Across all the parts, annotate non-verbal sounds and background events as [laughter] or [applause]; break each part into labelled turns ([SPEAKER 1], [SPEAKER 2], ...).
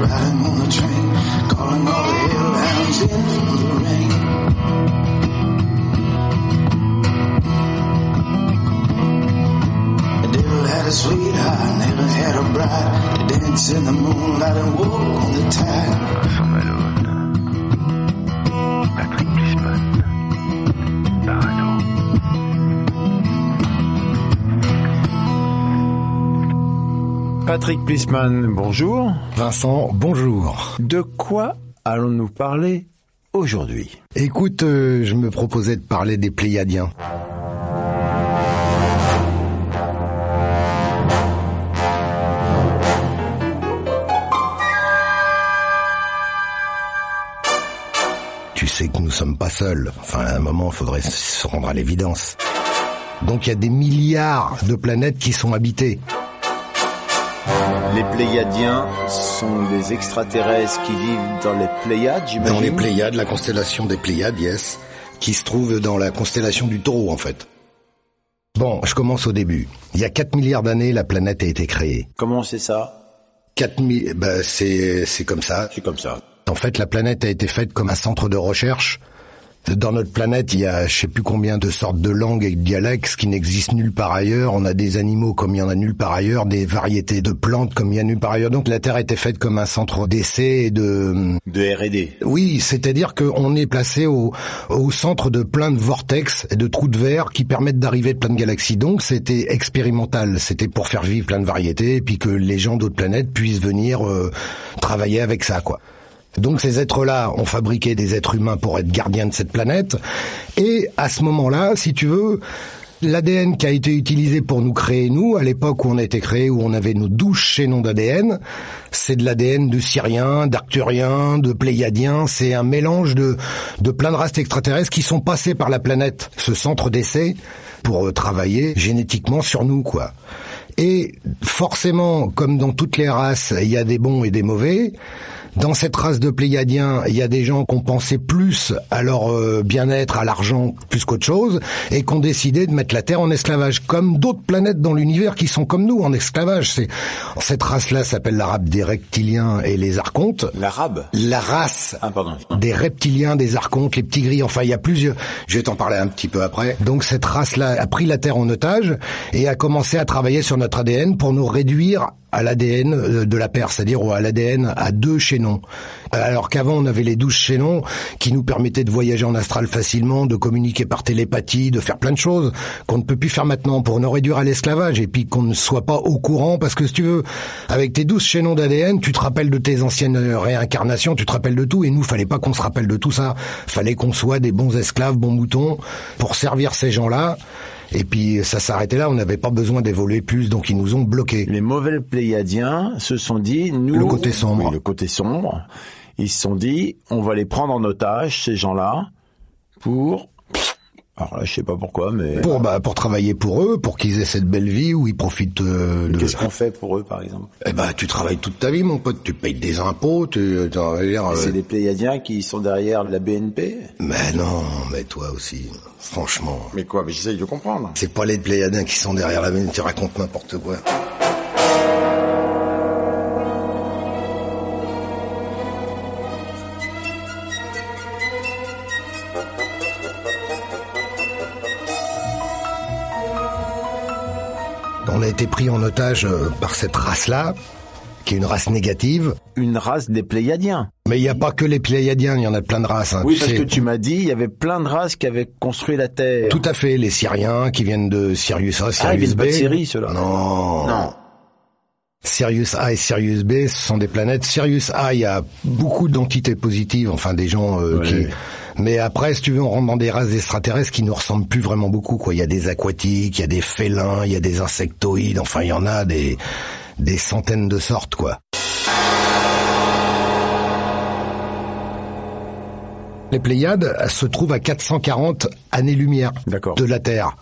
[SPEAKER 1] Riding on the train, calling all the hellhounds in for the rain. The devil had a sweetheart, never had a bride. They dance in the moonlight and walk on the tide.
[SPEAKER 2] Patrick
[SPEAKER 3] Plisman, bonjour.
[SPEAKER 4] Vincent, bonjour.
[SPEAKER 3] De quoi allons-nous parler aujourd'hui?
[SPEAKER 4] Écoute, euh, je me proposais de parler des Pléiadiens. Tu sais que nous sommes pas seuls. Enfin, à un moment, il faudrait se rendre à l'évidence. Donc il y a des milliards de planètes qui sont habitées.
[SPEAKER 3] Les Pléiadiens sont des extraterrestres qui vivent dans les Pléiades, j'imagine
[SPEAKER 4] Dans les Pléiades, la constellation des Pléiades, yes, qui se trouve dans la constellation du taureau, en fait. Bon, je commence au début. Il y a 4 milliards d'années, la planète a été créée.
[SPEAKER 3] Comment c'est ça?
[SPEAKER 4] 4 mi- bah, c'est, c'est comme ça.
[SPEAKER 3] C'est comme ça.
[SPEAKER 4] En fait, la planète a été faite comme un centre de recherche. Dans notre planète, il y a je sais plus combien de sortes de langues et de dialectes qui n'existent nulle part ailleurs. On a des animaux comme il y en a nulle part ailleurs, des variétés de plantes comme il y a nulle part ailleurs. Donc la Terre été faite comme un centre d'essai et de...
[SPEAKER 3] De R&D.
[SPEAKER 4] Oui, c'est-à-dire qu'on est placé au, au centre de plein de vortex et de trous de verre qui permettent d'arriver de plein de galaxies. Donc c'était expérimental, c'était pour faire vivre plein de variétés et puis que les gens d'autres planètes puissent venir euh, travailler avec ça, quoi. Donc ces êtres-là ont fabriqué des êtres humains pour être gardiens de cette planète. Et à ce moment-là, si tu veux, l'ADN qui a été utilisé pour nous créer, nous, à l'époque où on a été créé, où on avait nos douze chaînons d'ADN, c'est de l'ADN de Syriens, d'Arcturiens, de Pléiadiens. C'est un mélange de, de plein de races extraterrestres qui sont passés par la planète, ce centre d'essai, pour euh, travailler génétiquement sur nous, quoi. Et forcément, comme dans toutes les races, il y a des bons et des mauvais. Dans cette race de Pléiadiens, il y a des gens qui ont pensé plus à leur euh, bien-être, à l'argent, plus qu'autre chose, et qui ont décidé de mettre la Terre en esclavage, comme d'autres planètes dans l'univers qui sont comme nous en esclavage. C'est cette race-là s'appelle l'arabe des reptiliens et les archontes.
[SPEAKER 3] L'arabe
[SPEAKER 4] La race
[SPEAKER 3] Ah, pardon.
[SPEAKER 4] des reptiliens, des archontes, les petits gris, enfin il y a plusieurs. Je vais t'en parler un petit peu après. Donc cette race-là a pris la Terre en otage et a commencé à travailler sur notre ADN pour nous réduire à l'ADN euh, de la paire, c'est-à-dire à l'ADN à deux chaînons. Alors qu'avant on avait les douze chaînons qui nous permettaient de voyager en astral facilement, de communiquer par télépathie, de faire plein de choses qu'on ne peut plus faire maintenant pour nous réduire à l'esclavage et puis qu'on ne soit pas au courant parce que si tu veux, avec tes douze chaînons d'ADN, tu te rappelles de tes anciennes euh, réincarnations, tu te rappelles de tout et nous fallait pas qu'on se rappelle de tout ça, fallait qu'on soit des bons esclaves, bons moutons pour servir ces gens-là. Et puis ça s'arrêtait là, on n'avait pas besoin d'évoluer plus, donc ils nous ont bloqués.
[SPEAKER 3] Les mauvais Pléiadiens se sont dit, nous...
[SPEAKER 4] Le côté sombre.
[SPEAKER 3] Oui, le côté sombre. Ils se sont dit, on va les prendre en otage, ces gens-là, pour... Alors là, je sais pas pourquoi, mais...
[SPEAKER 4] Pour bah pour travailler pour eux, pour qu'ils aient cette belle vie où ils profitent euh, de.
[SPEAKER 3] Qu'est-ce qu'on fait pour eux, par exemple?
[SPEAKER 4] Eh ben tu travailles toute ta vie, mon pote. Tu payes des impôts, tu. euh,
[SPEAKER 3] C'est des Pléiadiens qui sont derrière la BNP
[SPEAKER 4] Mais non, mais toi aussi. Franchement,
[SPEAKER 3] Mais quoi? Mais j'essaye de comprendre.
[SPEAKER 4] c'est pas les Pléiadiens qui sont derrière la mine. Tu racontes n'importe quoi. Été pris en otage euh, par cette race-là, qui est une race négative.
[SPEAKER 3] Une race des Pléiadiens.
[SPEAKER 4] Mais il n'y a pas que les Pléiadiens, il y en a plein de races. hein,
[SPEAKER 3] Oui, parce
[SPEAKER 4] sais.
[SPEAKER 3] que tu m'as dit, il y avait plein de races qui avaient construit la Terre.
[SPEAKER 4] Tout à fait, les Syriens qui viennent de Sirius A,
[SPEAKER 3] Ah, ils
[SPEAKER 4] Sirius
[SPEAKER 3] viennent
[SPEAKER 4] B.
[SPEAKER 3] pas de Syrie, ceux-là.
[SPEAKER 4] Non.
[SPEAKER 3] Non.
[SPEAKER 4] Sirius A et Sirius B, ce sont des planètes. Sirius A, il y a beaucoup d'entités positives, enfin des gens euh,
[SPEAKER 3] Ouais.
[SPEAKER 4] qui. Mais après, si tu veux, on rentre dans des races extraterrestres qui nous ressemblent plus vraiment beaucoup. Quoi, il y a des aquatiques, il y a des félins, il y a des insectoïdes. Enfin, il y en a des des centaines de sortes, quoi. Les Pléiades se trouvent à 440 années-lumière de la Terre.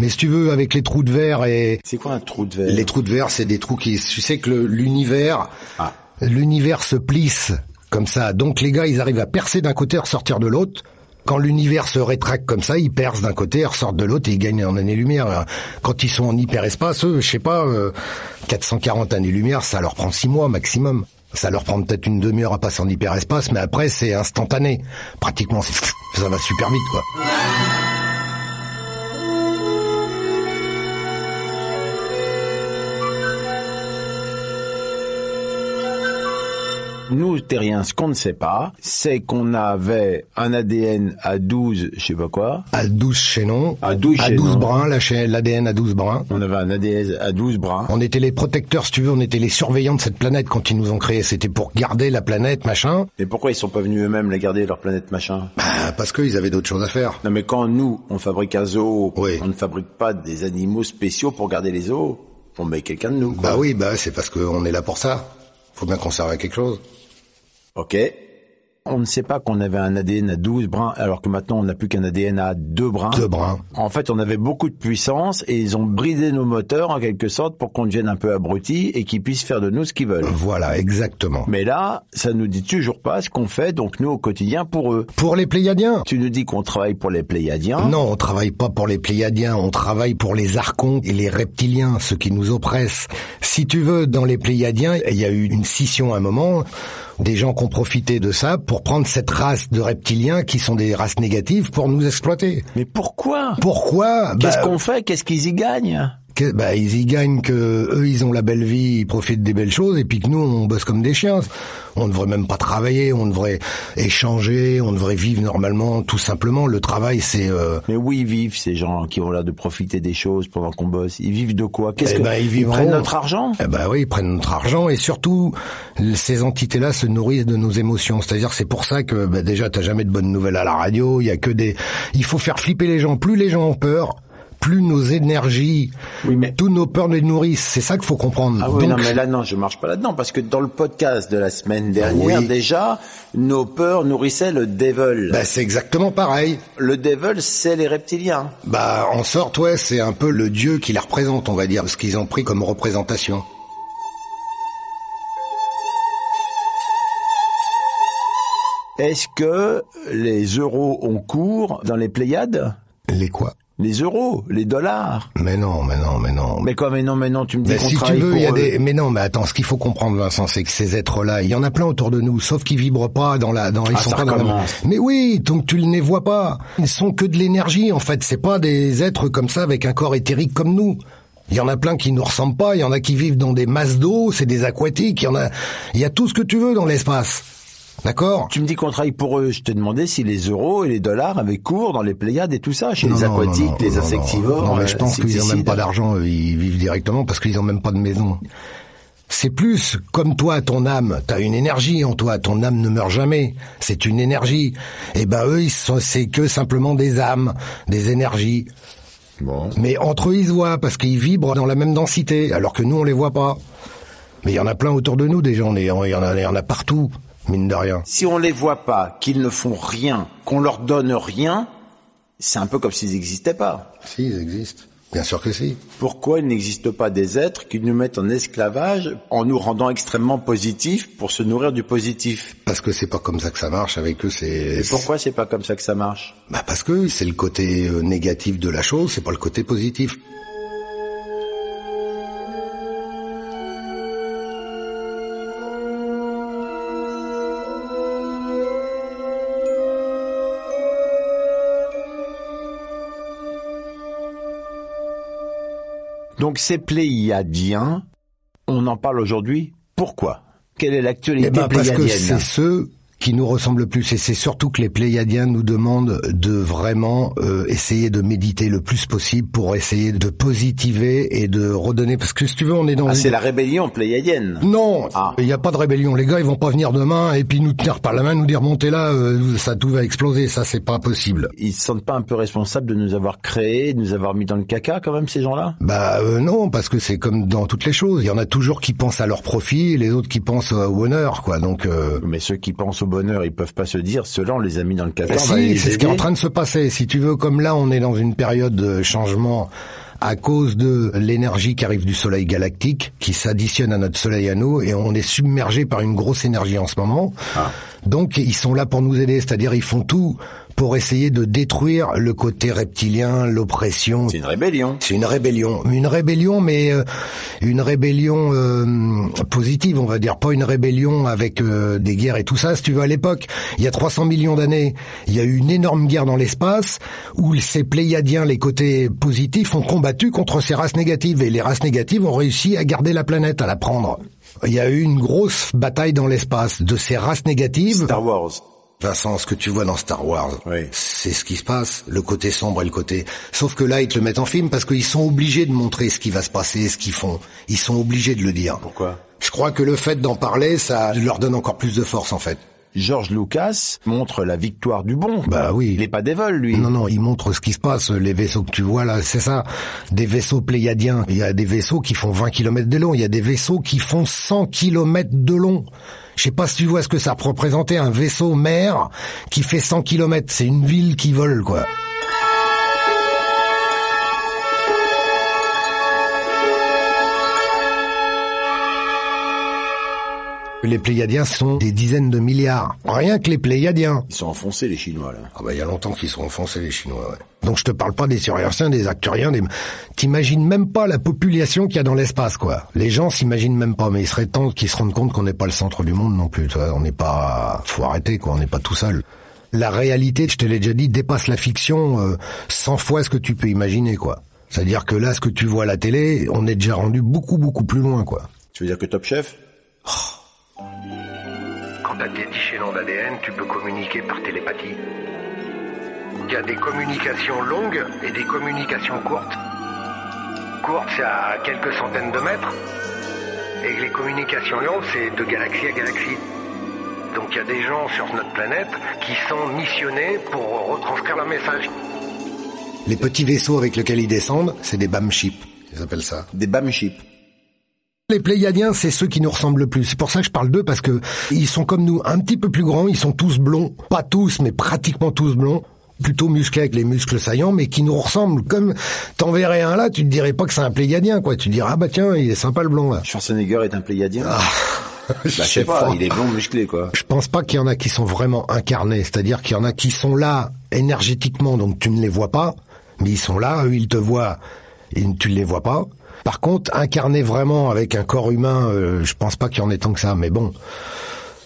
[SPEAKER 4] Mais si tu veux, avec les trous de verre et
[SPEAKER 3] C'est quoi un trou de verre?
[SPEAKER 4] Les trous de verre, c'est des trous qui, tu sais que l'univers,
[SPEAKER 3] Ah.
[SPEAKER 4] l'univers se plisse comme ça. Donc les gars, ils arrivent à percer d'un côté ressortir de l'autre. Quand l'univers se rétracte comme ça, ils percent d'un côté, ressortent de l'autre et ils gagnent en années-lumière. Quand ils sont en hyperespace, eux, je sais pas, euh, 440 années-lumière, ça leur prend six mois maximum. Ça leur prend peut-être une demi-heure à passer en hyperespace, mais après c'est instantané. Pratiquement, [laughs] ça va super vite, quoi.
[SPEAKER 3] Nous, terriens, ce qu'on ne sait pas, c'est qu'on avait un ADN à 12, je sais pas quoi.
[SPEAKER 4] À 12 chaînons,
[SPEAKER 3] À 12
[SPEAKER 4] à
[SPEAKER 3] chaînons.
[SPEAKER 4] 12 brins, l'ADN à 12 brins.
[SPEAKER 3] On avait un ADN à 12 brins.
[SPEAKER 4] On était les protecteurs, si tu veux, on était les surveillants de cette planète quand ils nous ont créés. C'était pour garder la planète, machin.
[SPEAKER 3] Mais pourquoi ils sont pas venus eux-mêmes la garder, leur planète machin?
[SPEAKER 4] Bah, parce qu'ils avaient d'autres choses à faire.
[SPEAKER 3] Non mais quand nous, on fabrique un zoo,
[SPEAKER 4] Oui.
[SPEAKER 3] on ne fabrique pas des animaux spéciaux pour garder les zoos. On met quelqu'un de nous, quoi.
[SPEAKER 4] Bah oui, bah c'est parce qu'on est là pour ça. Faut bien conserver quelque chose.
[SPEAKER 3] Ok. On ne sait pas qu'on avait un ADN à 12 brins, alors que maintenant on n'a plus qu'un ADN à 2 brins.
[SPEAKER 4] Deux brins.
[SPEAKER 3] En fait, on avait beaucoup de puissance et ils ont bridé nos moteurs en quelque sorte pour qu'on devienne un peu abrutis et qu'ils puissent faire de nous ce qu'ils veulent.
[SPEAKER 4] Voilà, exactement.
[SPEAKER 3] Mais là, ça nous dit toujours pas ce qu'on fait, donc nous au quotidien pour eux.
[SPEAKER 4] Pour les Pléiadiens
[SPEAKER 3] Tu nous dis qu'on travaille pour les Pléiadiens.
[SPEAKER 4] Non, on travaille pas pour les Pléiadiens, on travaille pour les archontes et les reptiliens, ceux qui nous oppressent. Si tu veux, dans les Pléiadiens, il y a eu une scission à un moment, des gens qui ont profité de ça pour prendre cette race de reptiliens qui sont des races négatives pour nous exploiter.
[SPEAKER 3] Mais pourquoi?
[SPEAKER 4] Pourquoi?
[SPEAKER 3] Qu'est-ce
[SPEAKER 4] Bah,
[SPEAKER 3] qu'on fait? Qu'est-ce qu'ils y gagnent?
[SPEAKER 4] Que- bah, ils y gagnent que eux ils ont la belle vie, ils profitent des belles choses et puis que nous on bosse comme des chiens. On devrait même pas travailler, on devrait échanger, on devrait vivre normalement tout simplement. Le travail c'est euh,
[SPEAKER 3] Mais où ils vivent ces gens qui ont l'air de profiter des choses pendant qu'on bosse? Ils vivent de quoi? Qu'est-ce
[SPEAKER 4] Eh
[SPEAKER 3] que
[SPEAKER 4] ben, ils
[SPEAKER 3] prennent notre argent?
[SPEAKER 4] Eh ben oui, ils prennent notre argent et surtout ces entités-là se nourrissent de nos émotions. C'est-à-dire c'est pour ça que bah, déjà t'as jamais de bonnes nouvelles à la radio. Il y a que des. Il faut faire flipper les gens. Plus les gens ont peur, plus nos énergies,
[SPEAKER 3] Oui, mais-
[SPEAKER 4] tous nos peurs les nourrissent. C'est ça qu'il faut comprendre.
[SPEAKER 3] Ah oui,
[SPEAKER 4] Donc,
[SPEAKER 3] non, mais là, non, je marche pas là-dedans, parce que dans le podcast de la semaine dernière,
[SPEAKER 4] Oui.
[SPEAKER 3] déjà, nos peurs nourrissaient le devil.
[SPEAKER 4] bah, c'est exactement pareil.
[SPEAKER 3] Le devil, c'est les reptiliens.
[SPEAKER 4] Bah en sorte ouais, c'est un peu le dieu qui les représente, on va dire, ce qu'ils ont pris comme représentation.
[SPEAKER 3] Est-ce que les euros ont cours dans les Pléiades?
[SPEAKER 4] Les quoi?
[SPEAKER 3] Les euros, les dollars
[SPEAKER 4] Mais non, mais non, mais non.
[SPEAKER 3] Mais quoi, mais non, mais non, tu me dis
[SPEAKER 4] Mais
[SPEAKER 3] qu'on
[SPEAKER 4] si tu veux,
[SPEAKER 3] pour
[SPEAKER 4] il y a
[SPEAKER 3] eux.
[SPEAKER 4] des. Mais non, mais attends, ce qu'il faut comprendre, Vincent, c'est que ces êtres-là, il y en a plein autour de nous, sauf qu'ils vibrent pas dans la, dans ils
[SPEAKER 3] Ah,
[SPEAKER 4] sont pas dans la-. Mais oui, donc tu ne les vois pas. Ils sont que de l'énergie, en fait. C'est pas des êtres comme ça avec un corps éthérique comme nous. Il y en a plein qui nous ressemblent pas. Il y en a qui vivent dans des masses d'eau. C'est des aquatiques. Il y en a. Il y a tout ce que tu veux dans l'espace. D'accord.
[SPEAKER 3] Tu me dis qu'on travaille pour eux. Je te demandais si les euros et les dollars avaient cours dans les Pléiades et tout ça, chez
[SPEAKER 4] Non,
[SPEAKER 3] les aquatiques,
[SPEAKER 4] non, non,
[SPEAKER 3] les
[SPEAKER 4] non,
[SPEAKER 3] insectivores.
[SPEAKER 4] Non, mais
[SPEAKER 3] euh,
[SPEAKER 4] je pense qu'ils ont même pas d'argent, ils vivent directement parce qu'ils ont même pas de maison. C'est plus comme toi, ton âme. T'as une énergie en toi. Ton âme ne meurt jamais. C'est une énergie. Et ben eux, ils sont, c'est que simplement des âmes, des énergies.
[SPEAKER 3] Bon.
[SPEAKER 4] Mais entre eux, ils se voient parce qu'ils vibrent dans la même densité, alors que nous, on les voit pas. Mais il y en a plein autour de nous, des gens. Il y en a, il y en a partout, mine de rien.
[SPEAKER 3] Si on les voit pas, qu'ils ne font rien, qu'on leur donne rien, c'est un peu comme s'ils n'existaient pas.
[SPEAKER 4] Si, ils existent. Bien sûr que si.
[SPEAKER 3] Pourquoi il n'existe pas des êtres qui nous mettent en esclavage en nous rendant extrêmement positifs pour se nourrir du positif?
[SPEAKER 4] Parce que c'est pas comme ça que ça marche avec eux. C'est
[SPEAKER 3] Et pourquoi c'est pas comme ça que ça marche?
[SPEAKER 4] Bah parce que c'est le côté euh, négatif de la chose, c'est pas le côté positif.
[SPEAKER 3] Donc ces pléiadiens, on en parle aujourd'hui. Pourquoi? Quelle est l'actualité
[SPEAKER 4] Eh ben parce que c'est ceux qui nous ressemble le plus. Et c'est surtout que les Pléiadiens nous demandent de vraiment euh, essayer de méditer le plus possible pour essayer de positiver et de redonner. Parce que si tu veux, on est dans
[SPEAKER 3] Ah,
[SPEAKER 4] une-
[SPEAKER 3] c'est la rébellion pléiadienne.
[SPEAKER 4] Non,
[SPEAKER 3] Ah.
[SPEAKER 4] il n'y a pas de rébellion. Les gars, ils vont pas venir demain et puis nous tenir par la main, nous dire montez là, euh, ça tout va exploser. Ça, c'est pas possible.
[SPEAKER 3] Ils se sentent pas un peu responsables de nous avoir créés, de nous avoir mis dans le caca quand même ces gens-là?
[SPEAKER 4] Bah euh, non, parce que c'est comme dans toutes les choses. Il y en a toujours qui pensent à leur profit, et les autres qui pensent au honneur, quoi. Donc euh,
[SPEAKER 3] Mais ceux qui pensent au bonheur, ils peuvent pas se dire, ceux-là on les a mis dans le caca.
[SPEAKER 4] Bah
[SPEAKER 3] va
[SPEAKER 4] si, c'est ce qui est en train de se passer. Si tu veux, comme là, on est dans une période de changement à cause de l'énergie qui arrive du soleil galactique, qui s'additionne à notre soleil à nous, et on est submergé par une grosse énergie en ce moment.
[SPEAKER 3] Ah.
[SPEAKER 4] Donc, ils sont là pour nous aider, c'est-à-dire ils font tout pour essayer de détruire le côté reptilien, l'oppression.
[SPEAKER 3] C'est une rébellion.
[SPEAKER 4] C'est une rébellion, une rébellion, mais euh, une rébellion euh, positive, on va dire, pas une rébellion avec euh, des guerres et tout ça. Si tu veux, à l'époque, il y a 300 millions d'années, il y a eu une énorme guerre dans l'espace où ces Pléiadiens, les côtés positifs, ont combattu contre ces races négatives et les races négatives ont réussi à garder la planète, à la prendre. Il y a eu une grosse bataille dans l'espace de ces races négatives.
[SPEAKER 3] Star Wars.
[SPEAKER 4] Vincent, ce que tu vois dans Star Wars,
[SPEAKER 3] Oui.
[SPEAKER 4] c'est ce qui se passe, le côté sombre et le côté... Sauf que là, ils te le mettent en film parce qu'ils sont obligés de montrer ce qui va se passer, ce qu'ils font. Ils sont obligés de le dire.
[SPEAKER 3] Pourquoi?
[SPEAKER 4] Je crois que le fait d'en parler, ça leur donne encore plus de force, en fait.
[SPEAKER 3] George Lucas montre la victoire du bon.
[SPEAKER 4] Bah oui.
[SPEAKER 3] Il est pas dévol, lui.
[SPEAKER 4] Non, non, il montre ce qui se passe, les vaisseaux que tu vois là, c'est ça. Des vaisseaux pléiadiens. Il y a des vaisseaux qui font 20 km de long, il y a des vaisseaux qui font 100 km de long. Je sais pas si tu vois ce que ça représentait, un vaisseau mer qui fait 100 km. C'est une ville qui vole, quoi. Les Pléiadiens sont des dizaines de milliards. Rien que les Pléiadiens.
[SPEAKER 3] Ils sont enfoncés, les Chinois, là.
[SPEAKER 4] Ah bah il y a longtemps qu'ils sont enfoncés les Chinois. Ouais. Donc je te parle pas des Suriens, des Acturiens, des... T'imagines même pas la population qu'il y a dans l'espace, quoi. Les gens s'imaginent même pas, mais il serait temps qu'ils se rendent compte qu'on n'est pas le centre du monde non plus. Tu vois. On n'est pas, faut arrêter, quoi. On n'est pas tout seul. La réalité, je te l'ai déjà dit, dépasse la fiction euh, 100 fois ce que tu peux imaginer, quoi. C'est-à-dire que là, ce que tu vois à la télé, on est déjà rendu beaucoup beaucoup plus loin, quoi.
[SPEAKER 3] Tu veux dire que Top Chef?
[SPEAKER 5] Quand tes 10 chaînons d'ADN, tu peux communiquer par télépathie. Il y a des communications longues et des communications courtes. Courtes, c'est à quelques centaines de mètres. Et les communications longues, c'est de galaxie à galaxie. Donc il y a des gens sur notre planète qui sont missionnés pour retranscrire leur message.
[SPEAKER 4] Les petits vaisseaux avec lesquels ils descendent, c'est des BAM ships. Ils appellent ça.
[SPEAKER 3] Des BAM chips.
[SPEAKER 4] Les Pléiadiens, c'est ceux qui nous ressemblent le plus. C'est pour ça que je parle d'eux parce que ils sont comme nous, un petit peu plus grands. Ils sont tous blonds, pas tous, mais pratiquement tous blonds. Plutôt musclés avec les muscles saillants, mais qui nous ressemblent. Comme t'en verrais un là, tu te dirais pas que c'est un Pléiadien, quoi. Tu te dirais ah bah tiens, il est sympa le blond là.
[SPEAKER 3] Schwarzenegger est un pléiadien
[SPEAKER 4] Ah,
[SPEAKER 3] Bah, je [laughs] sais pas, il est blond musclé, quoi.
[SPEAKER 4] Je pense pas qu'il y en a qui sont vraiment incarnés, c'est-à-dire qu'il y en a qui sont là énergétiquement, donc tu ne les vois pas, mais ils sont là, eux ils te voient, et tu ne les vois pas. Par contre, incarnés vraiment avec un corps humain, euh, je pense pas qu'il y en ait tant que ça, mais bon.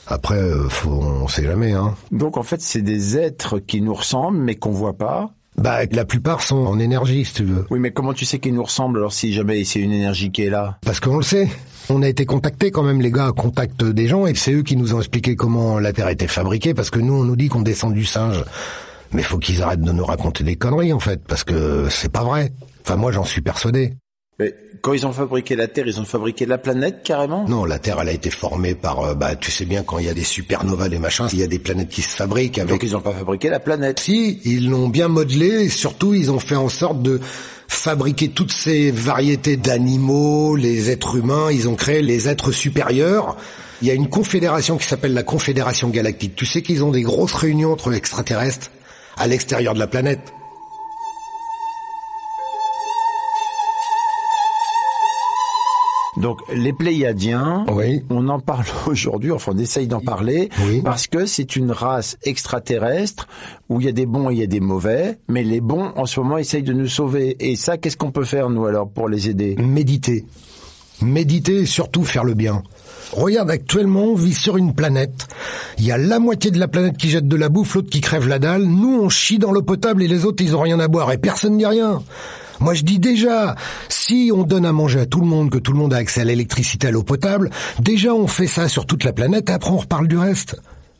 [SPEAKER 4] Après, euh, faut, on sait jamais, hein.
[SPEAKER 3] Donc en fait, c'est des êtres qui nous ressemblent, mais qu'on voit pas.
[SPEAKER 4] Bah, la plupart sont en énergie, si tu veux.
[SPEAKER 3] Oui, mais comment tu sais qu'ils nous ressemblent alors si jamais c'est une énergie qui est là?
[SPEAKER 4] Parce qu'on le sait. On a été contactés quand même, les gars, contactent des gens, et c'est eux qui nous ont expliqué comment la Terre était fabriquée, parce que nous, on nous dit qu'on descend du singe. Mais faut qu'ils arrêtent de nous raconter des conneries, en fait, parce que c'est pas vrai. Enfin, moi, j'en suis persuadé.
[SPEAKER 3] Mais quand ils ont fabriqué la Terre, ils ont fabriqué la planète carrément?
[SPEAKER 4] Non, la Terre, elle a été formée par, euh, bah, tu sais bien, quand il y a des supernovas, des machins, il y a des planètes qui se fabriquent avec...
[SPEAKER 3] Donc ils ont pas fabriqué la planète.
[SPEAKER 4] Si, ils l'ont bien modelé et surtout ils ont fait en sorte de fabriquer toutes ces variétés d'animaux, les êtres humains, ils ont créé les êtres supérieurs. Il y a une confédération qui s'appelle la Confédération Galactique. Tu sais qu'ils ont des grosses réunions entre extraterrestres à l'extérieur de la planète.
[SPEAKER 3] Donc les Pléiadiens,
[SPEAKER 4] Oui.
[SPEAKER 3] on en parle [laughs] aujourd'hui, enfin on essaye d'en parler,
[SPEAKER 4] Oui.
[SPEAKER 3] parce que c'est une race extraterrestre où il y a des bons et il y a des mauvais, mais les bons en ce moment essayent de nous sauver. Et ça, qu'est-ce qu'on peut faire nous alors pour les aider?
[SPEAKER 4] Méditer. Méditer et surtout faire le bien. Regarde, actuellement, on vit sur une planète. Il y a la moitié de la planète qui jette de la bouffe, l'autre qui crève la dalle. Nous, on chie dans l'eau potable et les autres, ils ont rien à boire et personne ne dit rien. Moi, je dis déjà, si on donne à manger à tout le monde, que tout le monde a accès à l'électricité, à l'eau potable, déjà on fait ça sur toute la planète et après on reparle du reste.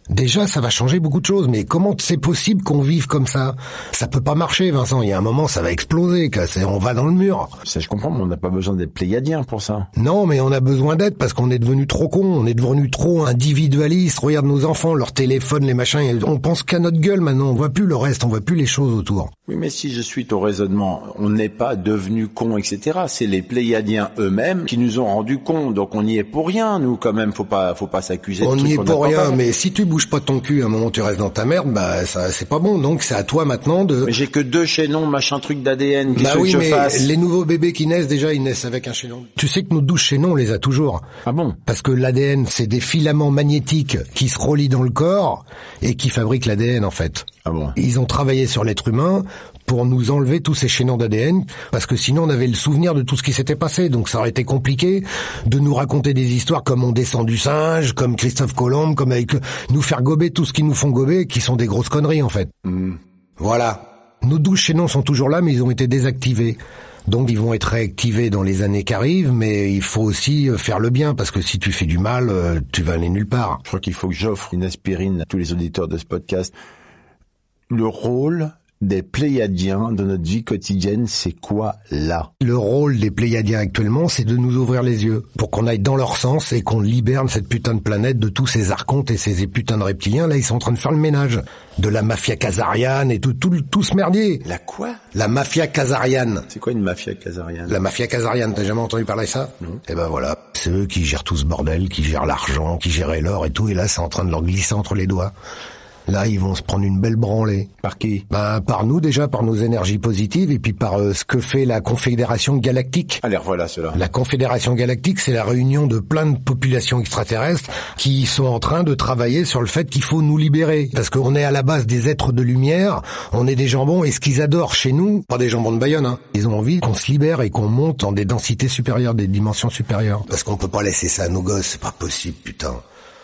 [SPEAKER 4] Déjà, ça va changer beaucoup de choses, mais comment c'est possible qu'on vive comme ça? Ça peut pas marcher, Vincent. Il y a un moment, ça va exploser. quoi. C'est- On va dans le mur.
[SPEAKER 3] Ça, je comprends, mais on n'a pas besoin d'être pléiadien pour ça.
[SPEAKER 4] Non, mais on a besoin d'aide parce qu'on est devenu trop con, on est devenu trop individualiste. Regarde nos enfants, leurs téléphones, les machins. On pense qu'à notre gueule maintenant. On voit plus le reste, on voit plus les choses autour.
[SPEAKER 3] Oui, mais si je suis ton raisonnement, on n'est pas devenu con, etc. C'est les pléiadiens eux-mêmes qui nous ont rendus cons. Donc on y est pour rien, nous, quand même. Faut pas, faut pas s'accuser de
[SPEAKER 4] On n'y est pour rien, mais si tu bouges pas ton cul, à un moment tu restes dans ta merde, bah ça c'est pas bon. Donc c'est à toi maintenant de.
[SPEAKER 3] Mais j'ai que deux chaînons, machin truc d'ADN.
[SPEAKER 4] Bah
[SPEAKER 3] que
[SPEAKER 4] oui,
[SPEAKER 3] je
[SPEAKER 4] mais
[SPEAKER 3] fasse
[SPEAKER 4] les nouveaux bébés qui naissent déjà, ils naissent avec un chaînon. Tu sais que nos douze chaînons, on les a toujours.
[SPEAKER 3] Ah bon?
[SPEAKER 4] Parce que l'ADN, c'est des filaments magnétiques qui se relient dans le corps et qui fabriquent l'ADN en fait.
[SPEAKER 3] Ah bon?
[SPEAKER 4] Ils ont travaillé sur l'être humain pour nous enlever tous ces chaînons d'ADN, parce que sinon on avait le souvenir de tout ce qui s'était passé, donc ça aurait été compliqué de nous raconter des histoires comme on descend du singe, comme Christophe Colomb, comme avec nous faire gober tout ce qui nous font gober, qui sont des grosses conneries en fait. Voilà. Nos douze chaînons sont toujours là, mais ils ont été désactivés. Donc ils vont être réactivés dans les années qui arrivent, mais il faut aussi euh, faire le bien, parce que si tu fais du mal, euh, tu vas aller nulle part.
[SPEAKER 3] Je crois qu'il faut que j'offre une aspirine à tous les auditeurs de ce podcast. Le rôle des pléiadiens de notre vie quotidienne, c'est quoi là?
[SPEAKER 4] Le rôle des Pléiadiens actuellement, c'est de nous ouvrir les yeux, pour qu'on aille dans leur sens et qu'on libère cette putain de planète de tous ces archontes et ces putains de reptiliens. Là, ils sont en train de faire le ménage. De la mafia kazariane et tout, tout, tout ce merdier.
[SPEAKER 3] La quoi?
[SPEAKER 4] La mafia kazariane.
[SPEAKER 3] C'est quoi une mafia kazarienne
[SPEAKER 4] La mafia kazariane, t'as jamais entendu parler de ça? Non. Eh ben voilà, c'est eux qui gèrent tout ce bordel, qui gèrent l'argent, qui gèrent l'or et tout, et là c'est en train de leur glisser entre les doigts. Là, ils vont se prendre une belle branlée.
[SPEAKER 3] Par qui?
[SPEAKER 4] Ben, par nous déjà, par nos énergies positives, et puis par euh, ce que fait la Confédération Galactique.
[SPEAKER 3] Allez, voilà cela.
[SPEAKER 4] La Confédération Galactique, c'est la réunion de plein de populations extraterrestres qui sont en train de travailler sur le fait qu'il faut nous libérer. Parce qu'on est à la base des êtres de lumière, on est des jambons, et ce qu'ils adorent chez nous, pas des jambons de Bayonne, hein, ils ont envie qu'on se libère et qu'on monte en des densités supérieures, des dimensions supérieures. Parce qu'on peut pas laisser ça à nos gosses, c'est pas possible, putain.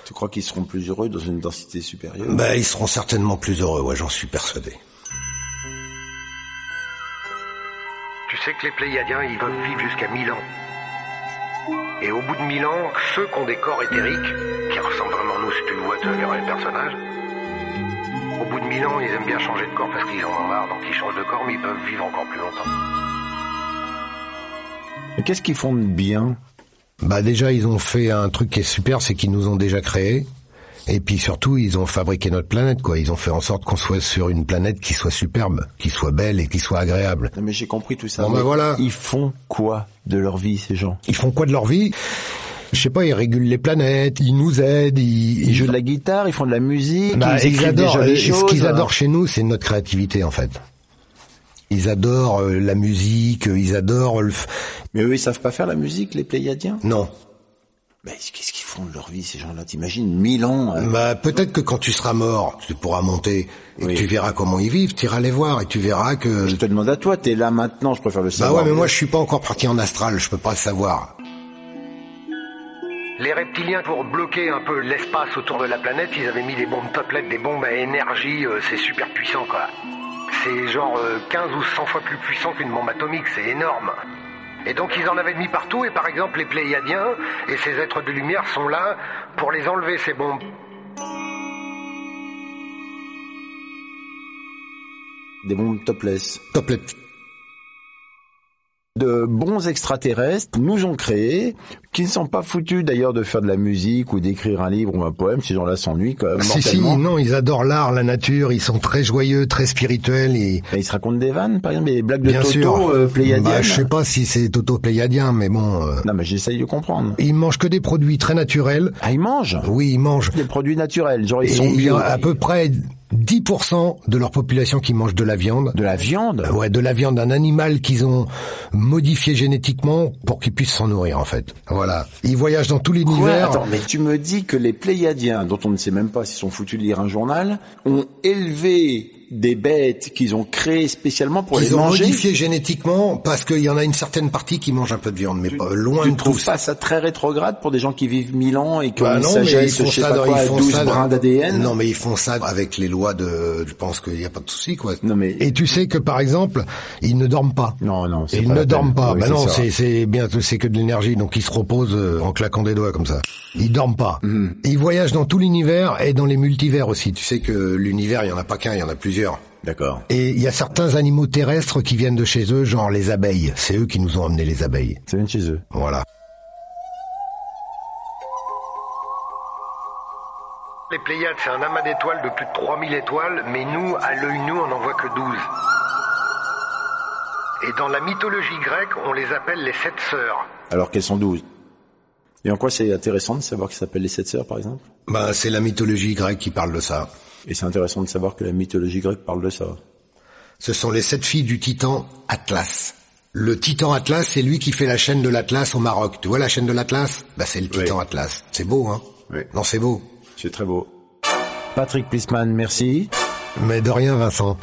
[SPEAKER 3] Tu crois qu'ils seront plus heureux dans une densité supérieure
[SPEAKER 4] Ben, ils seront certainement plus heureux, ouais, j'en suis persuadé.
[SPEAKER 5] Tu sais que les Pléiadiens, ils peuvent vivre jusqu'à 1000 ans. Et au bout de 1000 ans, ceux qui ont des corps éthériques, qui ressemblent vraiment à nous, si tu le vois, tu verras les personnages, au bout de 1000 ans, ils aiment bien changer de corps parce qu'ils en ont marre, donc ils changent de corps, mais ils peuvent vivre encore plus longtemps.
[SPEAKER 3] Mais qu'est-ce qu'ils font de bien?
[SPEAKER 4] Bah déjà ils ont fait un truc qui est super, c'est qu'ils nous ont déjà créés. Et puis surtout ils ont fabriqué notre planète quoi. Ils ont fait en sorte qu'on soit sur une planète qui soit superbe, qui soit belle et qui soit agréable.
[SPEAKER 3] Non mais j'ai compris tout ça.
[SPEAKER 4] Bon, ben voilà.
[SPEAKER 3] Ils font quoi de leur vie ces gens?
[SPEAKER 4] Ils font quoi de leur vie? Je sais pas, ils régulent les planètes, ils nous aident, ils,
[SPEAKER 3] Ils jouent de la guitare, ils font de la musique,
[SPEAKER 4] Bah,
[SPEAKER 3] ils écrivent
[SPEAKER 4] adorent.
[SPEAKER 3] des jolies choses.
[SPEAKER 4] Ce qu'ils adorent chez nous, c'est notre créativité en fait. Ils adorent euh, la musique, euh, ils adorent le. f-
[SPEAKER 3] Mais eux, ils savent pas faire la musique, les Pléiadiens?
[SPEAKER 4] Non.
[SPEAKER 3] Mais qu'est-ce qu'ils font de leur vie ces gens-là? T'imagines mille ans euh,
[SPEAKER 4] Bah peut-être que quand tu seras mort, tu pourras monter et
[SPEAKER 3] Oui.
[SPEAKER 4] tu verras comment ils vivent. Tu iras les voir et tu verras que.
[SPEAKER 3] Je te demande à toi, t'es là maintenant, je préfère le
[SPEAKER 4] Bah
[SPEAKER 3] savoir.
[SPEAKER 4] ouais, mais moi je suis pas encore parti en astral, je peux pas le savoir.
[SPEAKER 5] Les reptiliens, pour bloquer un peu l'espace autour de la planète, ils avaient mis des bombes toplets, des bombes à énergie, euh, c'est super puissant quoi. C'est genre euh, 15 ou 100 fois plus puissant qu'une bombe atomique, c'est énorme. Et donc ils en avaient mis partout, et par exemple les Pléiadiens et ces êtres de lumière sont là pour les enlever ces bombes.
[SPEAKER 3] Des bombes topless.
[SPEAKER 4] Toplet.
[SPEAKER 3] De bons extraterrestres nous ont créés, qui ne sont pas foutus d'ailleurs de faire de la musique ou d'écrire un livre ou un poème. Ces gens-là s'ennuient quand même
[SPEAKER 4] Si, si, non, ils adorent l'art, la nature, ils sont très joyeux, très spirituels et...
[SPEAKER 3] Ils se racontent des vannes, par exemple, des blagues de
[SPEAKER 4] Bien
[SPEAKER 3] Toto,
[SPEAKER 4] sûr.
[SPEAKER 3] euh, pléiadiennes.
[SPEAKER 4] Bah, je sais pas si c'est Toto Pléiadien, mais bon... euh,
[SPEAKER 3] Non, mais j'essaye de comprendre.
[SPEAKER 4] Ils mangent que des produits très naturels.
[SPEAKER 3] Ah, ils mangent?
[SPEAKER 4] Oui, ils mangent.
[SPEAKER 3] des produits naturels, genre ils sont bio.
[SPEAKER 4] a à peu près 10% de leur population qui mange de la viande.
[SPEAKER 3] De la viande?
[SPEAKER 4] Ouais, de la viande d'un animal qu'ils ont modifié génétiquement pour qu'ils puissent s'en nourrir, en fait. Voilà. Ils voyagent dans tout l'univers.
[SPEAKER 3] Attends, mais tu me dis que les Pléiadiens, dont on ne sait même pas s'ils sont foutus de lire un journal, ont élevé des bêtes qu'ils ont créées spécialement pour les
[SPEAKER 4] Ils ont
[SPEAKER 3] manger.
[SPEAKER 4] modifié génétiquement parce qu'il y en a une certaine partie qui mange un peu de viande, mais pas loin
[SPEAKER 3] Tu
[SPEAKER 4] de
[SPEAKER 3] trouves pas ça très rétrograde pour des gens qui vivent mille ans et qui ont
[SPEAKER 4] Bah
[SPEAKER 3] une
[SPEAKER 4] non, mais ils font ça, dans-
[SPEAKER 3] quoi,
[SPEAKER 4] ils font
[SPEAKER 3] 12
[SPEAKER 4] ça dans-
[SPEAKER 3] brins d'ADN
[SPEAKER 4] Non, mais ils font ça avec les lois de. Je pense qu'il n'y a pas de souci, quoi.
[SPEAKER 3] Non, mais-
[SPEAKER 4] Et tu sais que par exemple, ils ne dorment pas.
[SPEAKER 3] Non, non,
[SPEAKER 4] Ils
[SPEAKER 3] pas
[SPEAKER 4] ne dorment pas.
[SPEAKER 3] Oui,
[SPEAKER 4] bah non, c'est bien, c'est que de l'énergie, donc ils se reposent euh, en claquant des doigts comme ça. Ils dorment pas.
[SPEAKER 3] Mhm.
[SPEAKER 4] Ils voyagent dans tout l'univers et dans les multivers aussi. Tu sais que l'univers, il y en a pas qu'un, il y en a plusieurs.
[SPEAKER 3] D'accord.
[SPEAKER 4] Et il y a certains animaux terrestres qui viennent de chez eux, genre les abeilles. C'est eux qui nous ont amené les abeilles.
[SPEAKER 3] Ça vient de chez eux.
[SPEAKER 4] Voilà.
[SPEAKER 5] Les Pléiades, c'est un amas d'étoiles de plus de 3000 étoiles, mais nous, à l'œil nu, on n'en voit que 12. Et dans la mythologie grecque, on les appelle les sept sœurs.
[SPEAKER 3] Alors qu'elles sont 12. Et en quoi c'est intéressant de savoir qu'ils s'appellent les sept sœurs, par exemple?
[SPEAKER 4] Bah, c'est la mythologie grecque qui parle de ça.
[SPEAKER 3] Et c'est intéressant de savoir que la mythologie grecque parle de ça.
[SPEAKER 4] Ce sont les sept filles du titan Atlas. Le titan Atlas, c'est lui qui fait la chaîne de l'Atlas au Maroc. Tu vois la chaîne de l'Atlas? Bah, c'est le titan
[SPEAKER 3] Oui.
[SPEAKER 4] Atlas. C'est beau, hein?
[SPEAKER 3] Oui.
[SPEAKER 4] Non, c'est beau.
[SPEAKER 3] C'est très beau. Patrick Plisman, merci.
[SPEAKER 4] Mais de rien, Vincent.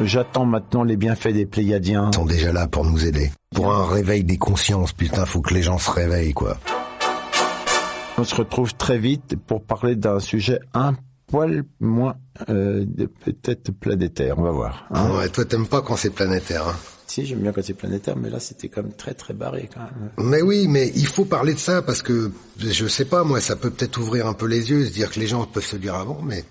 [SPEAKER 3] J'attends maintenant les bienfaits des Pléiadiens.
[SPEAKER 4] Ils sont déjà là pour nous aider. Pour un réveil des consciences, putain, faut que les gens se réveillent, quoi.
[SPEAKER 3] On se retrouve très vite pour parler d'un sujet un poil moins euh, de- peut-être planétaire. On va voir. hein.
[SPEAKER 4] Ouais, toi, t'aimes pas quand c'est planétaire, hein
[SPEAKER 3] Si, j'aime bien quand c'est planétaire, mais là, c'était quand même très très barré quand même.
[SPEAKER 4] Mais oui, mais il faut parler de ça parce que je sais pas, moi, ça peut peut-être ouvrir un peu les yeux, se dire que les gens peuvent se dire avant, mais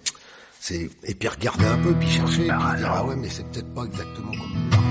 [SPEAKER 4] c'est et puis regarder un peu, puis chercher, puis se dire ah ouais, mais c'est peut-être pas exactement comme